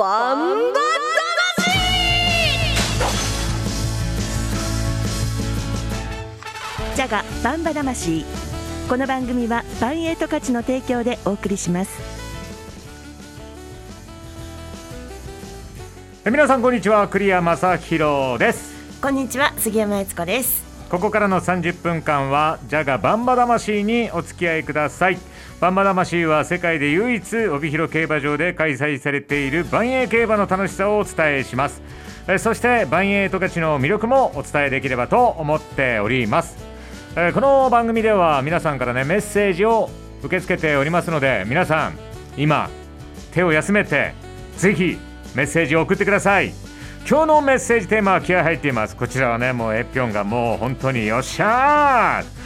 バンバジャガバンバ魂。この番組はバンエイト価値の提供でお送りします。え皆さんこんにちは。栗山正弘です。こんにちは。杉山悦子です。ここからの30分間はジャガバンバ魂にお付き合いくださいバンバ魂は世界で唯一帯広競馬場で開催されている万栄競馬の楽しさをお伝えします。そして万栄十勝の魅力もお伝えできればと思っております。この番組では皆さんからねメッセージを受け付けておりますので皆さん今手を休めてぜひメッセージを送ってください。今日のメッセージテーマは気合入っています。こちらはねもうエピョンがもう本当によっしゃー。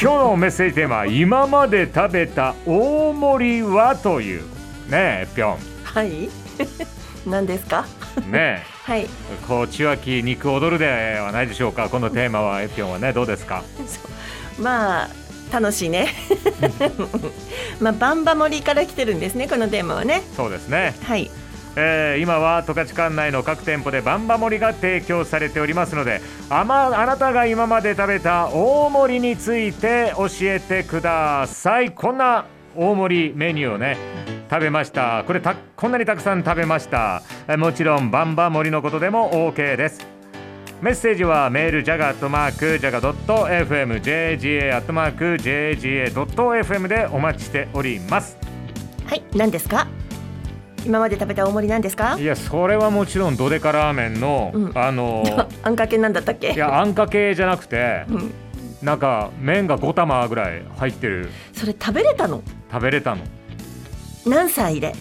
今日のメッセージテーマは今まで食べた大盛りはという。ねエピョはい。何ですか？ンね はい。こう血湧き肉踊るではないでしょうか。このテーマはエピョンはねどうですか？まあ楽しいね。まあバンバ盛りから来てるんですねこのテーマはね。そうですね。はいえー今は十勝管内の各店舗でバンバ盛りが提供されておりますのであ,、まあなたが今まで食べた大盛りについて教えてください。こんな大盛りメニューをね食べました。これたこんなにたくさん食べました。もちろんバンバ盛りのことでも OK です。メッセージはメールジャガットマークジャガドット FM JGA アットマーク JGA ドット FM でお待ちしております。はい何ですか？今まで食べた大盛り何ですか？いやそれはもちろんドデカラーメンの、うん。あの あんかけなんだったっけ？いやあんかけじゃなくてうん、なんか麺が5玉ぐらい入ってる。それ食べれたの？食べれたの。何歳で？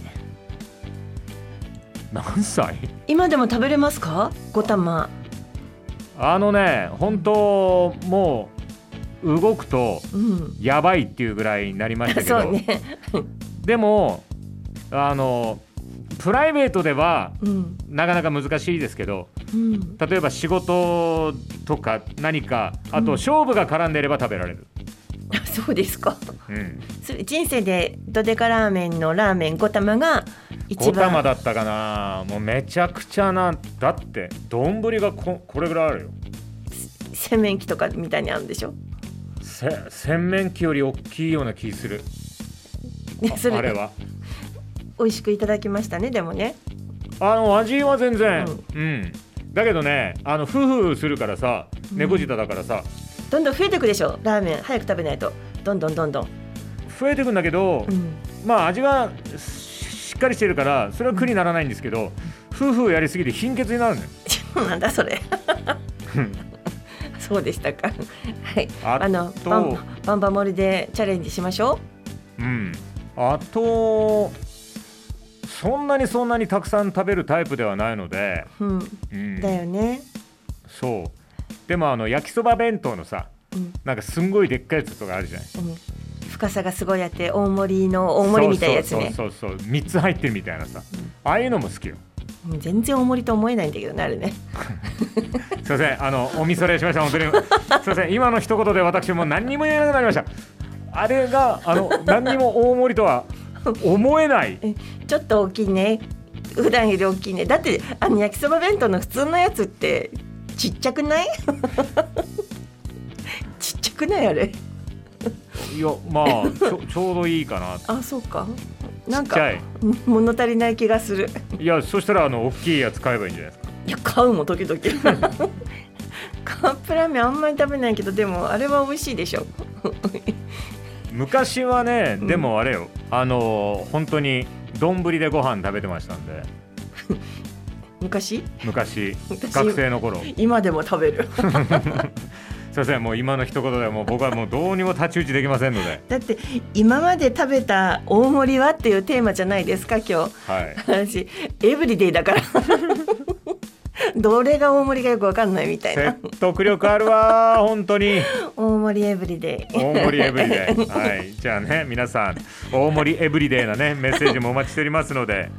何歳？今でも食べれますか？五玉あのね本当もう動くとうん。やばいっていうぐらいになりましたけど、そうね。でもあのプライベートではうん。なかなか難しいですけどうん。例えば仕事とか何かあとうん。勝負が絡んでいれば食べられる、そうですか。うん、それ人生でドデカラーメンのラーメン5玉が一5玉番だったかな。もうめちゃくちゃなだって丼がここれぐらいあるよ。洗面器とかみたいにあるんでしょ？せ洗面器より大きいような気する。あれは美味しくいただきましたねでもね。あの味は全然。うん、だけどねあのフフするからさ猫舌だからさ、どんどん増えていくでしょラーメン。早く食べないと。どんどんどんどん、増えてくんだけど、うん、まあ味がししっかりしてるからそれは苦にならないんですけど、フフやりすぎて貧血になるのよ。なんだそれ。そうでしたか。はい。ああのとバンバンバ盛りでチャレンジしましょうん、あとそんなにそんなにたくさん食べるタイプではないので、う、うん、うん、だよね、そう。でもあの焼きそば弁当のさうん。なんかすんごいでっかいやつとかあるじゃない。うん、深さがすごいあって大盛りの大盛りみたいなやつね。そうそうそうそう3つ入ってるみたいなさ、ああいうのも好きよ。うん全然大盛りと思えないんだけどねあれね。すいません。あのお見それしました。本当に。すいません。今の一言で私も何にも言えなくなりました。あれがあの何にも大盛りとは 思えない。えちょっと大きいね。普段より大きいね。だってあの焼きそば弁当の普通のやつってちっちゃくない？ちっちゃくないあれ？いやまあちょ ちょうどいいかな。あそうか。なんか物足りない気がする。いやそしたらあの大きいやつ買えばいいんじゃないですか。いや買うもん時々。カップラーメンあんまり食べないけどでもあれは美味しいでしょ昔はね、うん。でもあれよあの本当に丼でご飯食べてましたんで。昔？昔。私学生の頃。今でも食べる。すいませんもう今の一言でもう僕はもうどうにも太刀打ちできませんので。だって今まで食べた大盛りはっていうテーマじゃないですか今日。はい。私エブリデイだから。どれが大盛りかよくわかんないみたいな。説得力あるわー本当に。大盛りエブリデイ。大盛りエブリデイ。はい。じゃあね皆さん大盛りエブリデイなねメッセージもお待ちしておりますので。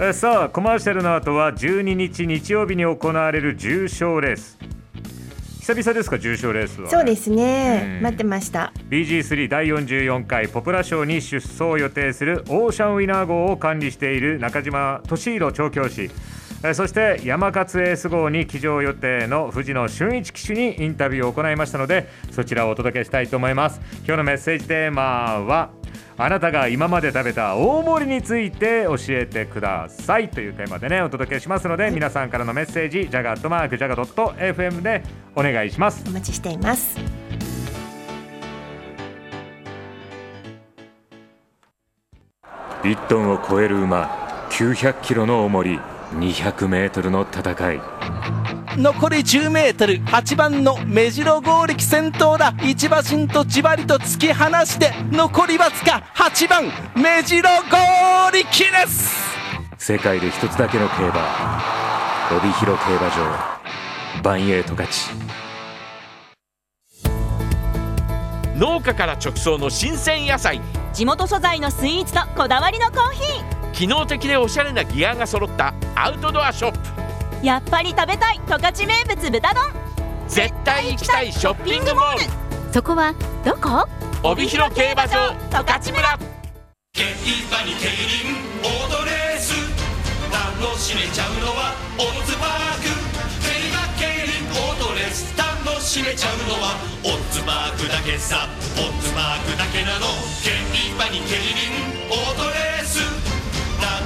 えさあコマーシャルの後は12日日曜日に行われる重賞レース。久々ですか重賞レースは、ね、そうですね、うん。待ってました。BG3 第44回ポプラ賞に出走を予定するオーシャンウィナー号を管理している中島俊弘調教師。えーそして山勝エース号に騎乗予定の藤野俊一騎手にインタビューを行いましたのでそちらをお届けしたいと思います。今日のメッセージテーマはあなたが今まで食べた大盛りについて教えてください。というテーマでねお届けしますので皆さんからのメッセージジャガットマークジャガドット FM でお願いします。お待ちしています。1トンを超える馬900キロの重り200メートルの戦い。残り 10m8 番の目白剛力先頭だ。一馬身とじわりと突き放して残りわずか8番目白剛力です。世界で一つだけの競馬。帯広競馬場。バンエイト勝ち。農家から直送の新鮮野菜。地元素材のスイーツとこだわりのコーヒ機能的でおしゃれなギアが揃ったアウトドアショップ。ーやっぱり食べたい十勝名物豚丼。絶対行きたいショッピングモール。そこはどこ？帯広競馬場十勝村。競馬に競輪オートレース。楽しめちゃうのはオッズパーク。競馬競輪オートレース。楽しめちゃうのはオッズパークだけさ。オッズパークだけなの。競馬に競輪オートレース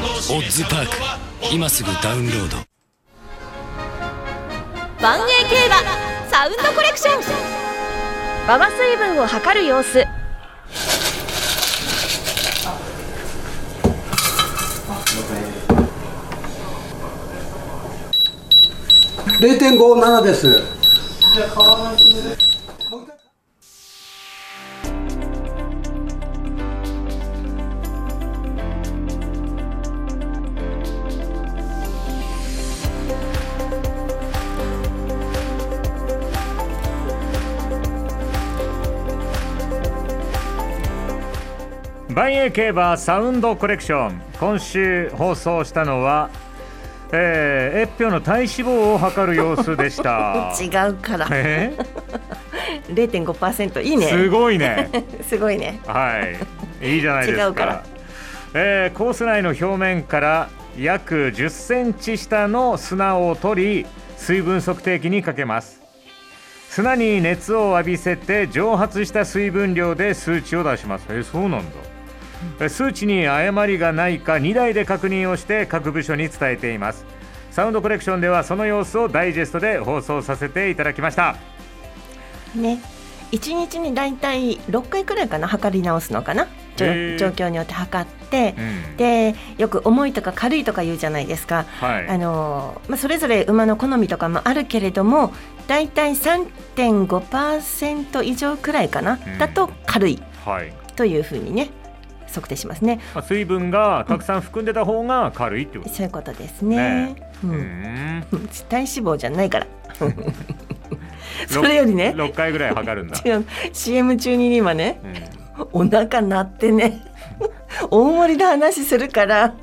楽しめちゃうのは今すぐダウンロード。万栄競馬サウンドコレクション。馬場水分を測る様子。0.57です。万栄競馬サウンドコレクション。今週放送したのは、えー、越氷の体脂肪を測る様子でした。違うから。え？0.5%いいね。すごいね。すごいね。はい。いいじゃないですか。違うから。えーコース内の表面から約10センチ下の砂を取り水分測定器にかけます。砂に熱を浴びせて蒸発した水分量で数値を出します。えーそうなんだ。えー数値に誤りがないか2台で確認をして各部署に伝えています。サウンドコレクションではその様子をダイジェストで放送させていただきました。ね。一日にだいたい6回くらいかな測り直すのかな。状況によって測って、うん。でよく重いとか軽いとか言うじゃないですか、はい。あのまあ、それぞれ馬の好みとかもあるけれどもだいたい3.5%以上くらいかな、うん。だと軽い。はい。というふうにね測定しますね。まあ水分がたくさん含んでた方が軽いってこと。そういうことですね。ううーん、ん体脂肪じゃないから。それよりね。6回ぐらい測るんだ、違う。CM 中に今ねうんお腹鳴ってね。大盛りで話するから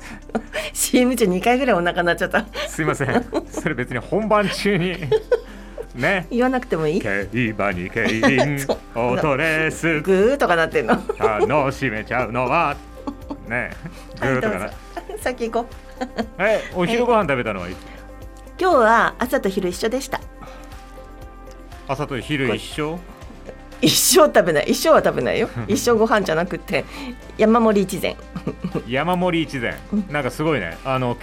CM 中2回ぐらいお腹鳴っちゃった。すいません。それ別に本番中にね。言わなくてもいい？競馬に競輪 オートレース。グーとかなってんの？楽しめちゃうのは。ね。グーとかな、先行こう。えお昼ご飯食べたのはいつ今日は朝と昼一緒でした。朝と昼一緒？一生食べない。一生は食べないよ。一生ご飯じゃなくて山盛り一膳。山盛り一膳。なんかすごいね。あの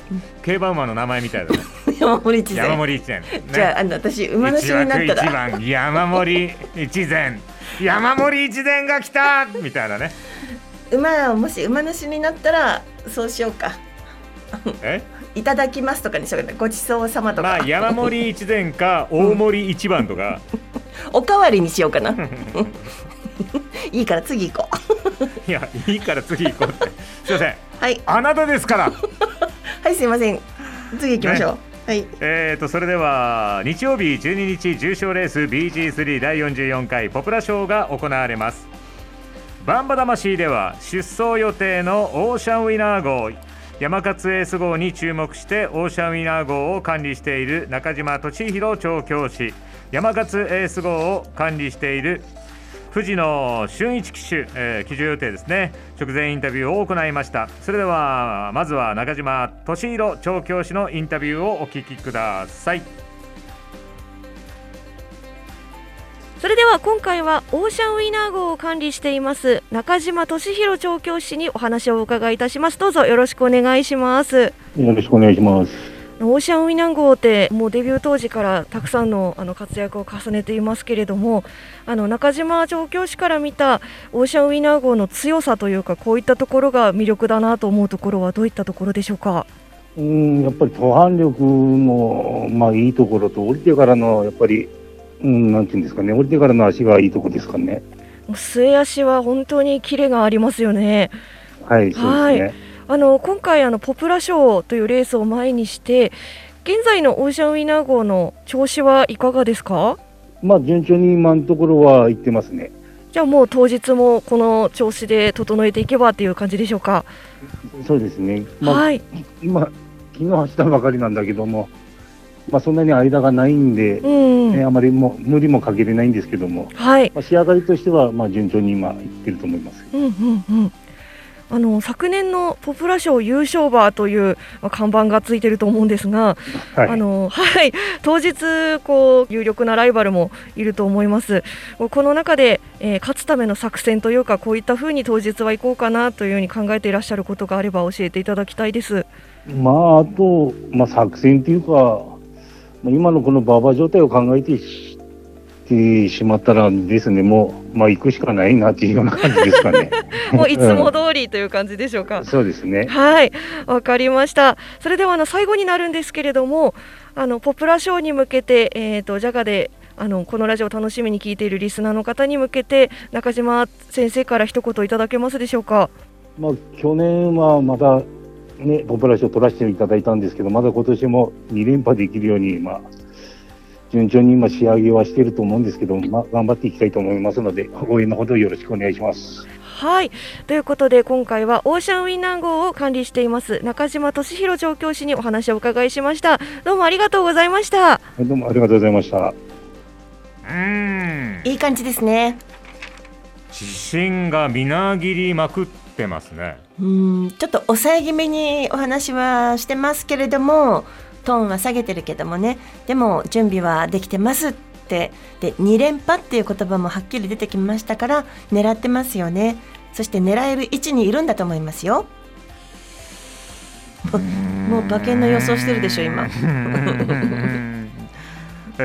競馬馬の名前みたいだね山盛り一膳山盛り一膳、ね、じゃああの私馬主になった一枠一ら番山盛り一膳山盛り一膳が来た。みたいなね。馬をもし馬主になったらそうしようか。え？いただきますとかにしようかな。ごちそうさまとか、まあ山盛り一膳か大盛り一番とか、おかわりにしようかな。いいから次行こう。いやいいから次行こうって。すいません。はい。あなたですから。はいすいません。次行きましょう、はい。えーとそれでは日曜日12日重賞レース BG3 第44回ポプラ賞が行われます。バンバ魂では出走予定のオーシャンウィナー号山勝エース号に注目してオーシャンウィナー号を管理している中島俊弘調教師山勝エース号を管理している藤野俊一騎手、えー、騎乗予定ですね。直前インタビューを行いました。それではまずは中島俊弘調教師のインタビューをお聞きください。それでは今回はオーシャンウィナー号を管理しています中島俊弘調教師にお話をお伺いいたします。どうぞよろしくお願いします。よろしくお願いします。オーシャンウィナー号ってもうデビュー当時からたくさんのあの活躍を重ねていますけれどもあの中島調教師から見たオーシャンウィナー号の強さというかこういったところが魅力だなと思うところはどういったところでしょうか？うん、やっぱり途半力の、まあいいところと、降りてからの、やっぱり、うん、なんていうんですかね、降りてからの足がいいところですかね。末足は本当にキレがありますよねはい、そうですね。あの今回あのポプラ賞というレースを前にして現在のオーシャンウィナー号の調子はいかがですか？まあ順調に今のところは行ってますね。じゃあもう当日もこの調子で整えていけばっていう感じでしょうか？そうですね。まあ、はい。今、昨日走ったばかりなんだけども、まあそんなに間がないんで、うん、ね、あまりもう無理もかけれないんですけども、はい。まあ、仕上がりとしては、まあ順調に今行ってると思います。うんうんうん。あの昨年のポプラ賞優勝馬という、まあ、看板がついてると思うんですが、はい。あのはい当日こう有力なライバルもいると思います。この中で、えー勝つための作戦というかこういった風に当日は行こうかなというふうに考えていらっしゃることがあれば教えていただきたいです。まあ、あと、まあ、作戦っていうか、まあ今のこの馬場状態を考えてしてしまったらですね、もう、まあ、行くしかないなっていうような感じですかね。もういつも通りという感じでしょうか。そうですね。はい、わかりました。それではあの最後になるんですけれども、あのポプラ賞に向けて、えっ、とジャガであのこのラジオを楽しみに聞いているリスナーの方に向けて中島先生から一言いただけますでしょうか？まあ、去年はまた、ね、ポプラ賞取らせていただいたんですけど、まだ今年も2連覇できるように、まあ、順調に今仕上げはしていると思うんですけど、まあ、頑張っていきたいと思いますので、応援のほどよろしくお願いします。はいということで今回はオーシャンウィンナー号を管理しています中島俊弘調教師にお話をお伺いしましたどうもありがとうございましたはいどうもありがとうございました。うーんいい感じですね。自信がみなぎりまくってますねうん、ちょっと抑え気味にお話はしてますけれども、トーンは下げてるけどもね、でも準備はできてますって、で、2連覇っていう言葉もはっきり出てきましたから、狙ってますよね。そして狙える位置にいるんだと思いますよ。もう馬券の予想してるでしょ、今。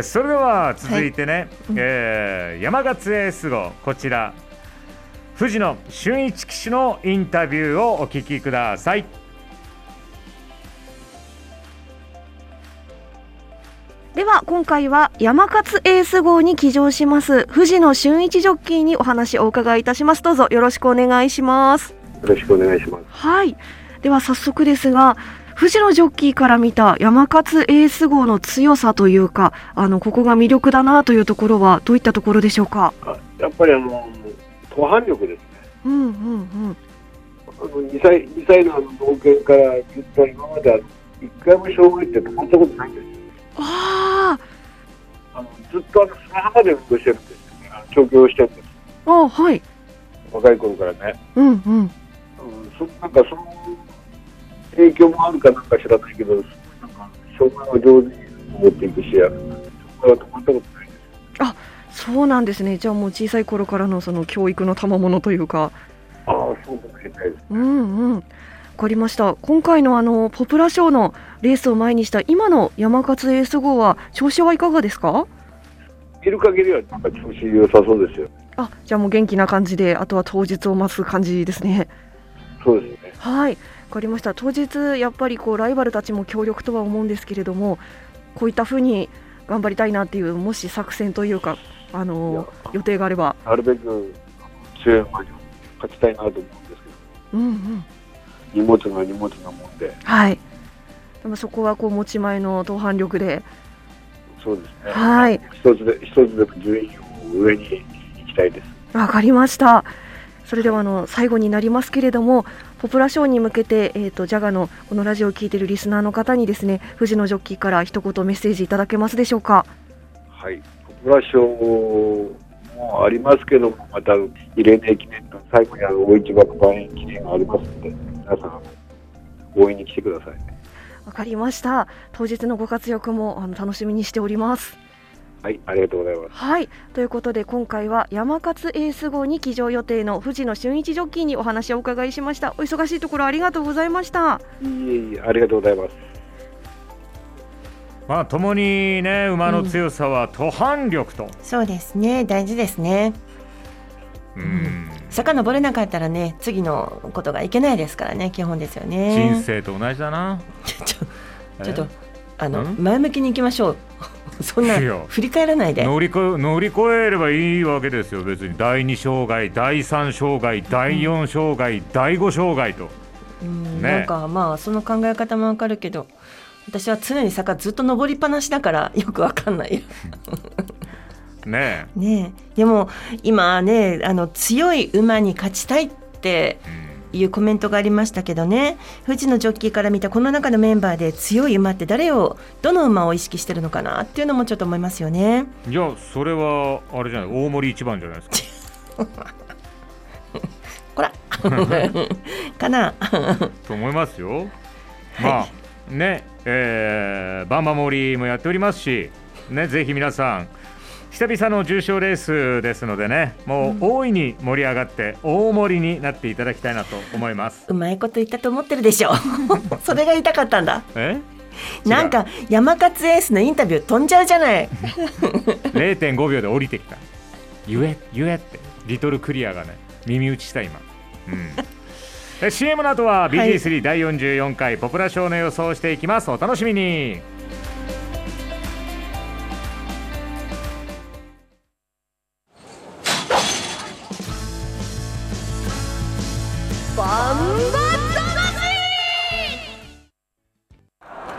それでは続いてね、えー山勝エース号。こちら。藤野俊一騎手のインタビューをお聞きくださいでは今回は山勝エース号に騎乗します藤野俊一ジョッキーにお話をお伺いいたしますどうぞよろしくお願いしますよろしくお願いします。はいでは早速ですが藤野ジョッキーから見た山勝エース号の強さというかあのここが魅力だなというところはどういったところでしょうか？あやっぱりあの、途半力ですね。うんうんうんあの2歳 ,2 歳のあの農研からずっと今まで一回も障害って止まったことないんですよ。ああのずっとあの砂浜で運動してるんですよね。あの調教してるんです。ーあはい若い頃からね。うんうんうん、そなんかその影響もあるかなんか知らないけど、なんか障害を上手に持っていくし、あの障害は止まったことないです。そうなんですねじゃあもう小さい頃からのその教育の賜物というかああ、そうかもしれないです。うんうんわかりました。今回のあのポプラ賞のレースを前にした今の山勝エース号は調子はいかがですか？見る限りは調子良さそうですよ。あじゃあもう元気な感じであとは当日を待つ感じですね。そうですね。はいわかりました。当日やっぱりこうライバルたちも強力とは思うんですけれどもこういった風に頑張りたいなっていうもし作戦というかあの予定があれば。なるべく強い馬に勝ちたいなと思うんですけど、うんうん荷物が荷物なもんで、はいでもそこはこう持ち前の同伴力でそうですね。はい一つで、一つでも順位を上に行きたいです。わかりました。それではあの最後になりますけれども、ポプラ賞に向けて、えーと、ジャガのこのラジオを聞いているリスナーの方にですね藤野ジョッキーから一言メッセージいただけますでしょうか？はい、ポプラ賞もありますけども、また慰霊の記念と最後にある大一番万円記念がありますので、皆さん応援に来てください。わかりました。当日のご活躍もあの楽しみにしております。はい、ありがとうございます。はい、ということで今回は山勝エース号に騎乗予定の藤野俊一ジョッキーにお話をお伺いしました。お忙しいところありがとうございました。いえいえ、ありがとうございます。まあ共にね馬の強さは途半力と、うん、そうですね大事ですね。うん、坂登れなかったらね次のことがいけないですからね基本ですよね。人生と同じだな。ちょちょっとあの前向きにいきましょう。そんな振り返らないで。乗り越乗り越えればいいわけですよ別に。第2障害第3障害第4障害、うん、第5障害と、うんね、なんかまあその考え方もわかるけど私は常に坂ずっと登りっぱなしだからよくわかんない ね。え。ねでも今ねあの強い馬に勝ちたいって、うん。いうコメントがありましたけどね。富士のジョッキーから見たこの中のメンバーで強い馬って誰をどの馬を意識してるのかなっていうのもちょっと思いますよね。いやそれはあれじゃない大森一番じゃないですか。こら。かな。と思いますよ、まあ、はい、ねえー、バンバモリもやっておりますしねぜひ皆さん久々の重賞レースですのでねもう大いに盛り上がって大盛りになっていただきたいなと思います。うまいこと言ったと思ってるでしょ それが言いたかったんだ。え？なんか山勝エースのインタビュー飛んじゃうじゃない？0.5秒で降りてきた。言え言えって。リトルクリアがね耳打ちした今。うん。CM の後は BG3 第44回ポプラ賞の予想をしていきます。お楽しみに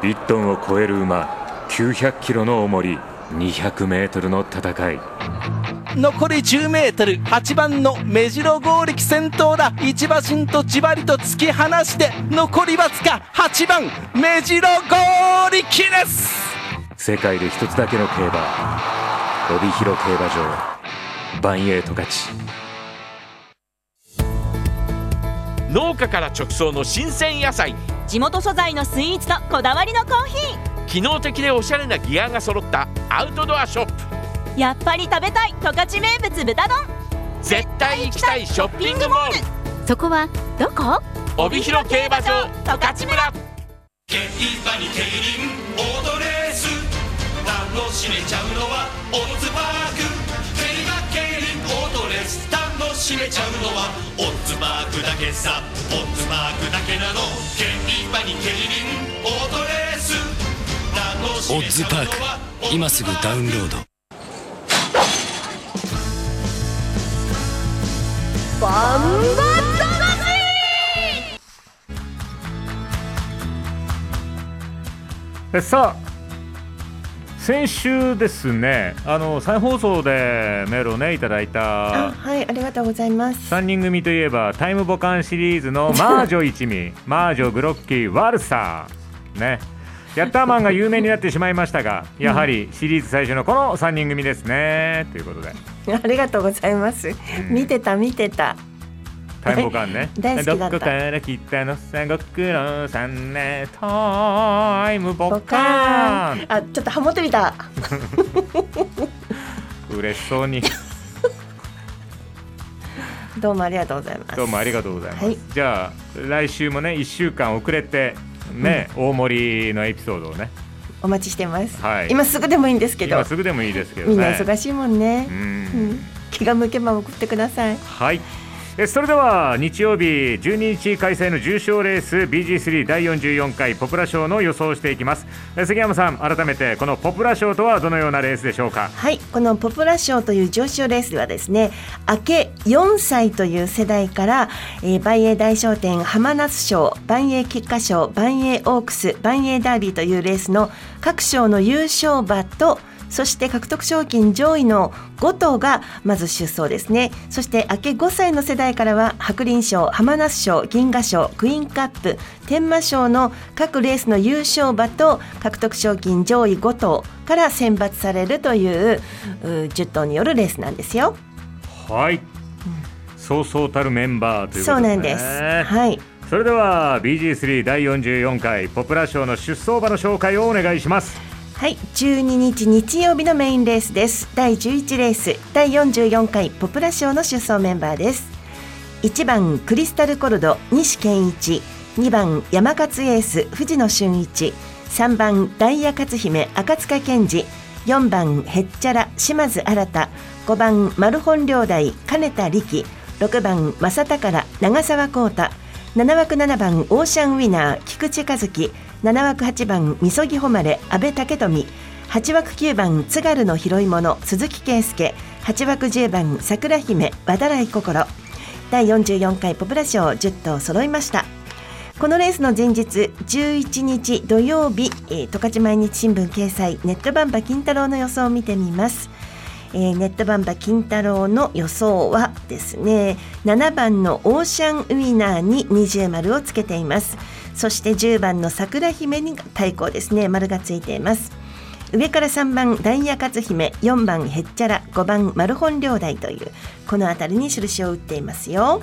1トンを超える馬900キロの重り200メートルの戦い。残り10メートル8番の目白剛力先頭だ。一馬身とじわりと突き放して残りわずか8番目白剛力です。世界で一つだけの競馬帯広競馬場。バンエイト勝ち。農家から直送の新鮮野菜地元素材のスイーツとこだわりのコーヒー。機能的でおしゃれなギアが揃ったアウトドアショップ。やっぱり食べたい十勝名物豚丼。絶対行きたいショッピングモール。そこはどこ？帯広競馬場十勝村。競馬に競輪オートレース。楽しめちゃうのはオッズパーク。競馬競輪オートレース楽しめちゃうのはオッズマークだけさ。オッズマークだけなの。競馬に競輪オートレース。オッズパーク。今すぐダウンロード。バンバ魂さあ先週ですねあの再放送でメールをねいただいたはいありがとうございます。3人組といえばタイムボカンシリーズのマージョ一味 マージョグロッキーワルサー。ね。ヤッターマンが有名になってしまいましたがやはりシリーズ最初のこの3人組ですね。ということで。ありがとうございます、うん、見てた見てたタイムボカンね。大好きだどこから来たの？さご苦労さんねタイムボカンあちょっとハモってみた。嬉しそうに。どうもありがとうございます。どうもありがとうございます、はい、じゃあ来週もね1週間遅れてね、うん、大森のエピソードをね。お待ちしてます、はい、今すぐでもいいんですけど。今すぐでもいいですけど、ね、みんな忙しいもんね。うん、気が向けば送ってください。はいそれでは日曜日12日開催の重賞レース BG3 第44回ポプラ賞の予想をしていきます。杉山さん改めてこのポプラ賞とはどのようなレースでしょうか？はいこのポプラ賞という上昇レースではですね明け4歳という世代から、えー、万栄大商店浜那須賞万栄菊花賞万栄オークス万栄ダービーというレースの各賞の優勝馬とそして獲得賞金上位の5頭がまず出走ですね。そして明け5歳の世代からは白輪賞浜那須賞銀河賞クイーンカップ天満賞の各レースの優勝馬と獲得賞金上位5頭から選抜されるというう10頭によるレースなんですよ。はい、そうそうたるメンバーということですね。そうなんです。はい。それでは BG3 第44回ポプラ賞の出走馬の紹介をお願いしますはい、12日日曜日のメインレースです。第11レース、第44回ポプラ賞の出走メンバーです。1番クリスタルコルド西健一、2番山勝エース藤野俊一、3番ダイヤ勝姫赤塚健二、4番へっちゃら島津新、5番マルホン両大金田力、6番正宝長澤浩太、7枠7番オーシャンウィナー菊池和樹。7枠8番みそぎ誉れ阿部武富。8枠9番津軽の拾い物鈴木圭介。8枠10番桜姫和田来心。第44回ポプラ賞10頭揃いました。このレースの前日11日土曜日、十勝毎日新聞掲載ネットバンバ金太郎の予想を見てみます。えー、ネットバンバ金太郎の予想はですね7番のオーシャンウィナーに二重丸をつけています。そして10番の桜姫に対抗ですね。丸がついています。上から3番ダイヤ勝姫。4番へっちゃら。5番マルホン両大というこの辺りに印を打っていますよ。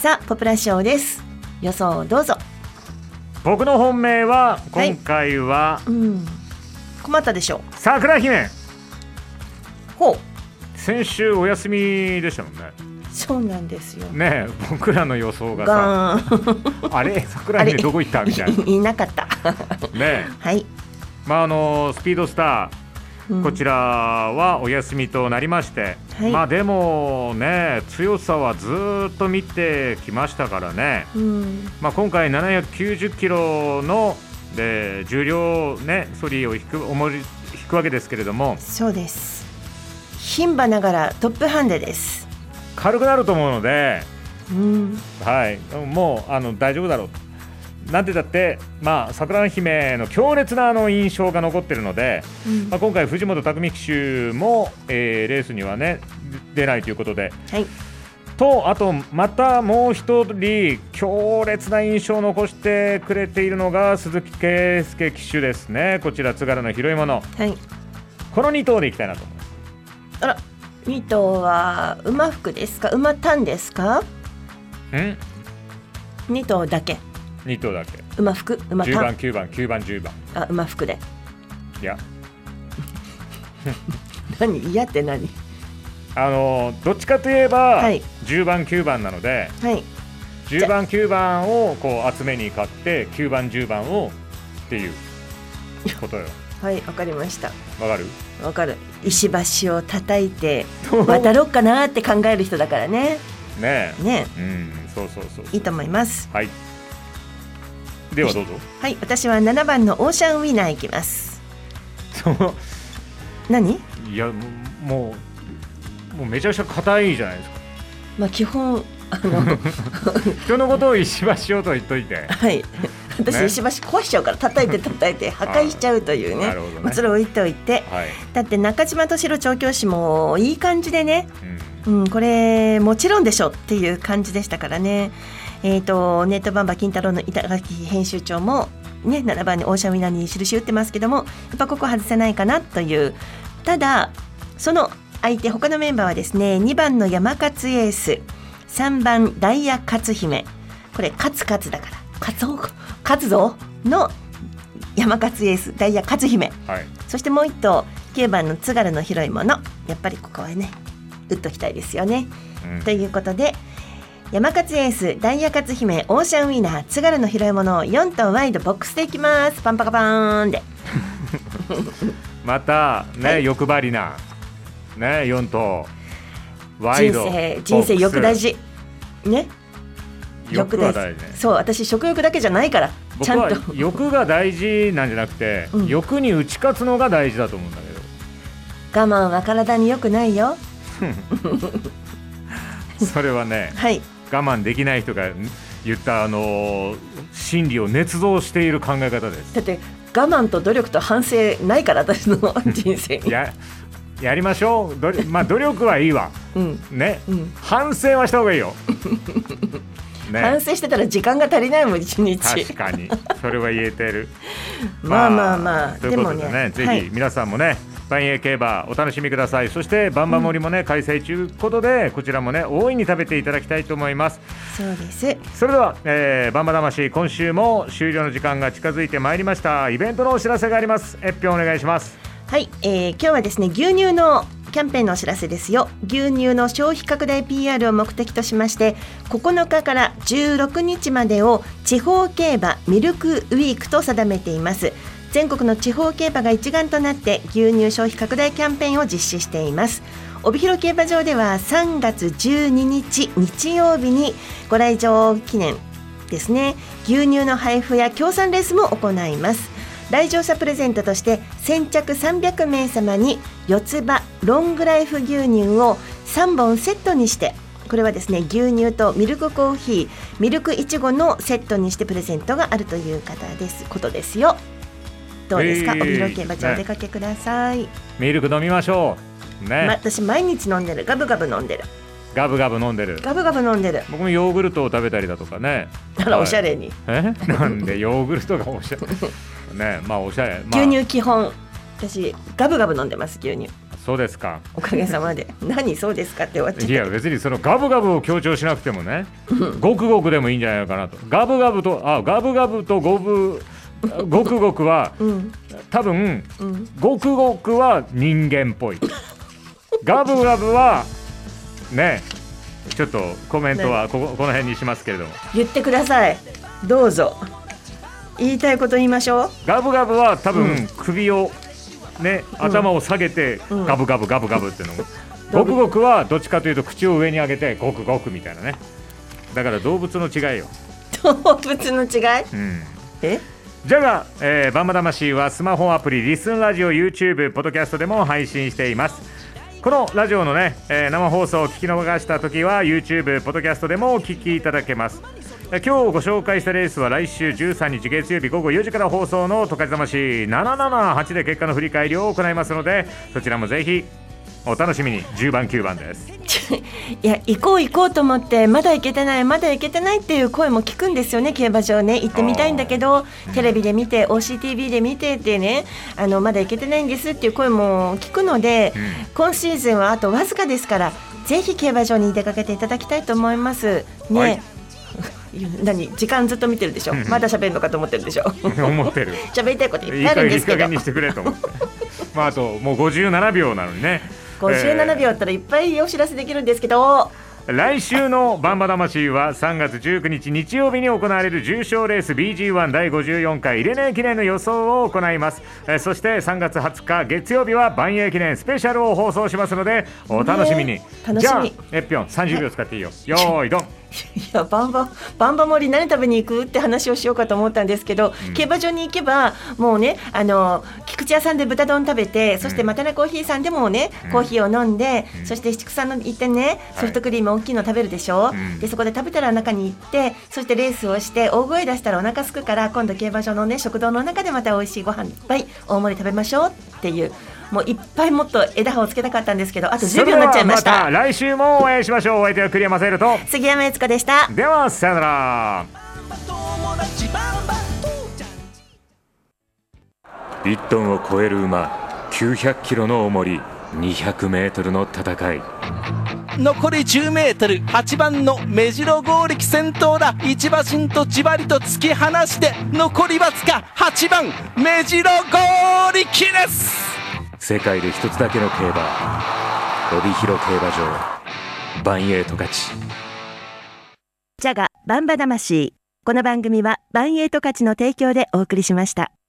さあポプラ賞です。予想をどうぞ。僕の本命は今回は、うん。困ったでしょう。桜姫。ほう。先週お休みでしたもんねそうなんですよ。ねえ僕らの予想がさあれ 桜姫どこ行ったみたいな。ねいなかった。え。はい。まああのスピードスター、うん。こちらはお休みとなりまして、はい。まあでもね強さはずーっと見てきましたからね、うん。まあ、今回790キロので重量ねソリを引く重り引くわけですけれども。そうです。牝馬ながらトップハンデです軽くなると思うので、うん。はい、もうあの大丈夫だろう。と。なんてだって、まあ、桜姫の強烈なあの印象が残ってるので、うん。まあ、今回、藤本匠騎手も、えーレースにはね出ないということで、はい。とあとまたもう一人強烈な印象を残してくれているのが鈴木圭介騎手ですね。こちら津軽の拾い物。はい。この2頭でいきたいなと思います。あら2頭は馬服ですか？馬単ですか？ん？2頭だけ。2頭だけ。馬服？馬10番単9番9番10番。あ馬服で。いや。何？嫌って何？あのどっちかといえば、はい。10番9番なのではい。10番9番をこう集めに買って9番10番をっていうことよはいわかりました。わかる？わかる。石橋を叩いて渡ろうかなって考える人だからね。ねえ。ねうんそうそうそういいと思います。はい。ではどうぞ。はい私は7番のオーシャンウィナーいきます。そう。何？いやもうもうめちゃくちゃ硬いじゃないですか。まあ基本 人のことを石橋をと言っといて。はい。私、ね。石橋壊しちゃうから叩いて叩いて破壊しちゃうというね。ね。まあ、それ置いておいて。はい、だって中島敏郎調教師もいい感じでね、うん。これもちろんでしょっていう感じでしたからね。えー、とネットバンバ金太郎の板垣編集長も、ね、7番にオーシャンウィナーに印打ってますけどもやっぱここ外せないかなという。ただその相手他のメンバーはですね2番の山勝エース3番ダイヤ勝姫。これ勝つ勝つだから。勝つ勝つぞの山勝エースダイヤ勝姫。はい、そしてもう一頭9番の津軽の広いもの。やっぱりここはね打っときたいですよね。うん。ということで山勝エースダイヤ勝姫オーシャンウィナー津軽の広いものを4頭ワイドボックスでいきます。パンパカパーンで。またね、欲張りなね4頭人ド生人生欲大事。ね？欲は大事ね。そう私食欲だけじゃないからちゃんと。欲が大事なんじゃなくて、うん。欲に打ち勝つのが大事だと思うんだけど。我慢は体に良くないよ。それはねはい。我慢できない人が言ったあの心理を捏造している考え方です。だって我慢と努力と反省ないから私の人生に。ややりましょう。どり まあ努力はいいわ。うん。ね、うん。反省はした方がいいよ。反省してたら時間が足りないもん一日。確かに。それは言えてる。まあまあまあ。ということでね。でもねぜはいひ皆さんもね万栄競馬お楽しみください。そしてバンバ盛りもね、開催中ことでこちらもね大いに食べていただきたいと思います。そうです。それでは、えー、バンバ魂今週も終了の時間が近づいてまいりました。イベントのお知らせがあります。えっぴょんお願いしますはい、えー今日はですね牛乳のキャンペーンのお知らせですよ。牛乳の消費拡大 PR を目的としまして9日から16日までを地方競馬ミルクウィークと定めています。全国の地方競馬が一丸となって牛乳消費拡大キャンペーンを実施しています。帯広競馬場では3月12日日曜日にご来場記念ですね。牛乳の配布や協賛レースも行います。来場者プレゼントとして先着300名様に四つ葉ロングライフ牛乳を3本セットにしてこれはですね牛乳とミルクコーヒーミルクいちごのセットにしてプレゼントがあるという方です。ことですよ。どうですか、えー。帯広競馬場お出かけください、ミルク飲みましょう。ね、ま私毎日飲んでる。ガブガブ飲んでる。ガブガブ飲んでる。ガブガブ飲んでる。僕もヨーグルトを食べたりだとかね。あらおしゃれに。え？なんでヨーグルトがおしゃれ？ね。まあおしゃれ、まあ、牛乳基本私ガブガブ飲んでます牛乳。そうですか。おかげさまで。何そうですかって終わっちゃいや別にそのガブガブを強調しなくてもねごくごくでもいいんじゃないのかなと。ガブガブとあガブガブとゴブごくごくはうん。多分うん。ごくごくは人間っぽい。ガブガブはねちょっとコメントはこここの辺にしますけれども。言ってください。どうぞ言いたいこと言いましょう？ガブガブは多う分首をね、うん。頭を下げてうん。ガブガブガブガブっていうの。も、ガブごくごくはどっちかというと口を上に上げてごくごくみたいなね。だから動物の違いよ、動物の違い？うん、え？じゃが、えー、バンバ魂はスマホアプリリスンラジオ YouTube ポッドキャストでも配信しています。このラジオのね、えー生放送を聞き逃した時は YouTube ポッドキャストでもお聞きいただけます。えー今日ご紹介したレースは来週13日月曜日午後4時から放送の十勝魂。778で結果の振り返りを行いますのでそちらもぜひお楽しみに。10番9番です。いや行こう行こうと思ってまだ行けてないまだ行けてないっていう声も聞くんですよね競馬場ね。行ってみたいんだけどテレビで見て OCTV で見てってねあのまだ行けてないんですっていう声も聞くので、今シーズンはあとわずかですからぜひ競馬場に出かけていただきたいと思います。ね、はい何？時間ずっと見てるでしょ？うん。まだ喋るのかと思ってるでしょ？思ってる。喋りたいこといいいっぱいあるんですけど。減にしてくれと思って。まああともう57秒なのにね。57秒あったらいっぱいお知らせできるんですけど、来週のバンバ魂は3月19日日曜日に行われる重賞レース BG1 第54回イレネ記念の予想を行います。えーそして3月20日月曜日は万栄記念スペシャルを放送しますのでお楽しみに、ね楽しみ。じゃあえっぴょん30秒使っていいよ。よーいどんいやバンババンバ森何食べに行くって話をしようかと思ったんですけど、競馬場に行けばもうねあの菊池屋さんで豚丼食べてそしてまたなコーヒーさんでもね、コーヒーを飲んで、そして七草の行ってねソフトクリーム大きいの食べるでしょ、うん。でそこで食べたら中に行ってそしてレースをして大声出したらお腹すくから今度競馬場のね食堂の中でまた美味しいご飯いっぱい大盛り食べましょうっていうもういっぱいもっと枝葉をつけたかったんですけどあと10秒になっちゃいました。それではまた来週もお会いしましょうお相手は栗山セイルと。杉山悦子でした。ではさよなら。1トンを超える馬900キロの重り200メートルの戦い。残り 10m8 番の目白剛力先頭だ。一馬身とじわりと突き放して残りわずか8番目白剛力です世界で一つだけの競馬帯広競馬場バンエイト勝ち。ジャガバンバ魂。この番組はバンエイト勝ちの提供でお送りしました。